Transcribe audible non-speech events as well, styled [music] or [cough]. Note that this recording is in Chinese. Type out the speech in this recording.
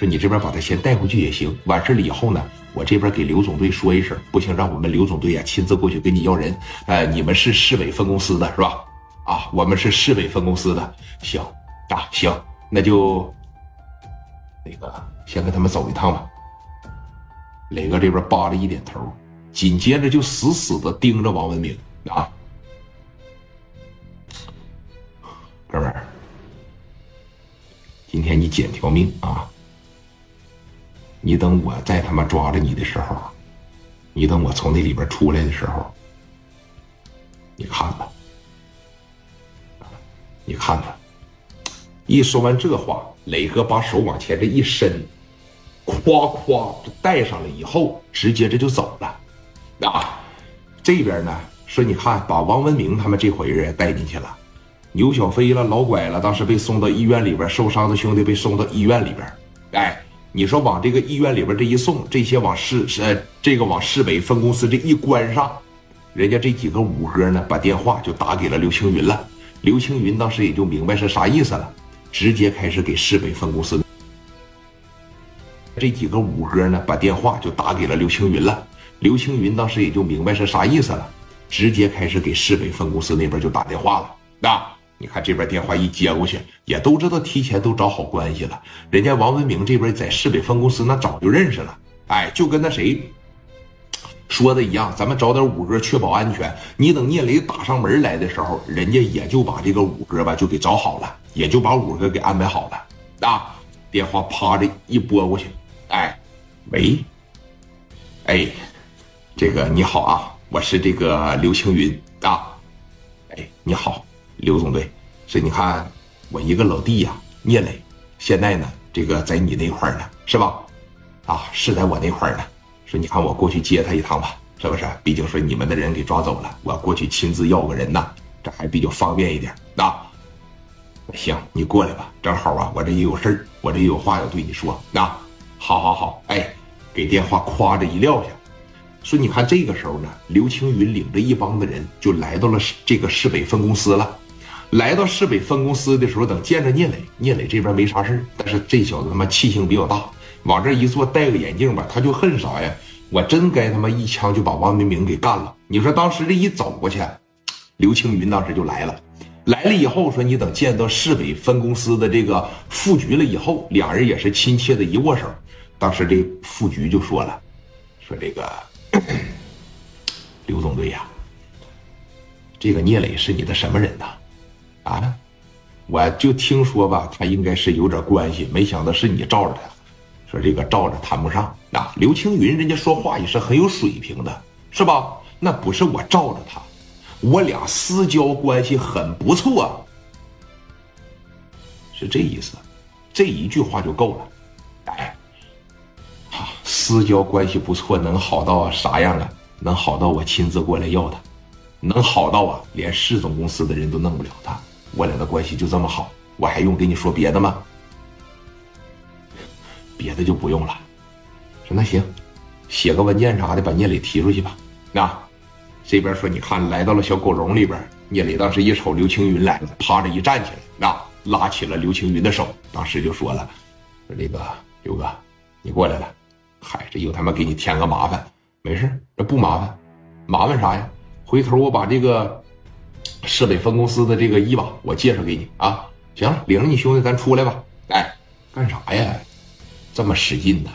说你这边把他先带回去也行。完事了以后呢，我这边给刘总队说一声，不行，让我们刘总队啊亲自过去跟你要人。呃，你们是市委分公司的是吧？啊，我们是市委分公司的。行啊，行，那就那个先跟他们走一趟吧。磊哥这边扒了一点头，紧接着就死死的盯着王文明啊，哥们儿，今天你捡条命啊！你等我再他妈抓着你的时候，你等我从那里边出来的时候，你看吧，你看吧。一说完这话，磊哥把手往前这一伸，夸夸带上了以后，直接这就走了。啊，这边呢说你看，把王文明他们这伙人也带进去了，牛小飞了，老拐了，当时被送到医院里边，受伤的兄弟被送到医院里边，哎。你说往这个医院里边这一送，这些往市呃这个往市北分公司这一关上，人家这几个五哥呢，把电话就打给了刘青云了。刘青云当时也就明白是啥意思了，直接开始给市北分公司。这几个五哥呢，把电话就打给了刘青云了。刘青云当时也就明白是啥意思了，直接开始给市北分公司那边就打电话了。那。你看这边电话一接过去，也都知道提前都找好关系了。人家王文明这边在市北分公司那早就认识了，哎，就跟那谁说的一样，咱们找点五哥确保安全。你等聂磊打上门来的时候，人家也就把这个五哥吧就给找好了，也就把五哥给安排好了。啊，电话啪的一拨过去，哎，喂，哎，这个你好啊，我是这个刘青云啊，哎，你好。刘总队，说你看，我一个老弟呀，聂磊，现在呢，这个在你那块呢，是吧？啊，是在我那块呢。说你看我过去接他一趟吧，是不是？毕竟说你们的人给抓走了，我过去亲自要个人呐，这还比较方便一点。那行，你过来吧，正好啊，我这也有事儿，我这也有话要对你说。那好好好，哎，给电话夸着一撂下。说你看这个时候呢，刘青云领着一帮子人就来到了这个市北分公司了。来到市北分公司的时候，等见着聂磊，聂磊这边没啥事但是这小子他妈气性比较大，往这一坐，戴个眼镜吧，他就恨啥呀？我真该他妈一枪就把王明明给干了。你说当时这一走过去，刘青云当时就来了，来了以后说你等见到市北分公司的这个副局了以后，两人也是亲切的一握手。当时这副局就说了，说这个 [clears throat] 刘总队呀，这个聂磊是你的什么人呐？啊我就听说吧，他应该是有点关系，没想到是你罩着他。说这个罩着谈不上啊。刘青云人家说话也是很有水平的，是吧？那不是我罩着他，我俩私交关系很不错，是这意思。这一句话就够了。哎，好，私交关系不错，能好到啥样啊？能好到我亲自过来要他，能好到啊，连市总公司的人都弄不了他。我俩的关系就这么好，我还用跟你说别的吗？别的就不用了。说那行，写个文件啥的，把聂磊提出去吧。那这边说，你看来到了小狗笼里边，聂磊当时一瞅刘青云来了，趴着一站起来，那拉起了刘青云的手，当时就说了：“说这个刘哥，你过来了。嗨，这又他妈给你添个麻烦，没事，这不麻烦，麻烦啥呀？回头我把这个。”市北分公司的这个医吧，我介绍给你啊。行，领着你兄弟咱出来吧。哎，干啥呀？这么使劲呢？